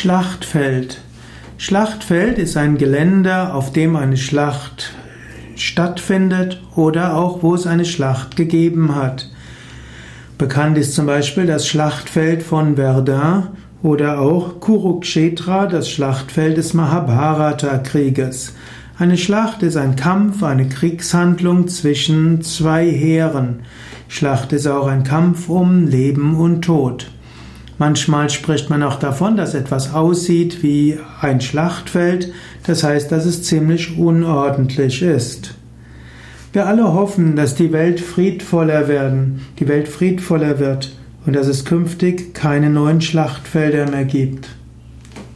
Schlachtfeld. Schlachtfeld ist ein Gelände, auf dem eine Schlacht stattfindet oder auch wo es eine Schlacht gegeben hat. Bekannt ist zum Beispiel das Schlachtfeld von Verdun oder auch Kurukshetra, das Schlachtfeld des Mahabharata-Krieges. Eine Schlacht ist ein Kampf, eine Kriegshandlung zwischen zwei Heeren. Schlacht ist auch ein Kampf um Leben und Tod. Manchmal spricht man auch davon, dass etwas aussieht wie ein Schlachtfeld, das heißt, dass es ziemlich unordentlich ist. Wir alle hoffen, dass die Welt friedvoller werden, die Welt friedvoller wird und dass es künftig keine neuen Schlachtfelder mehr gibt.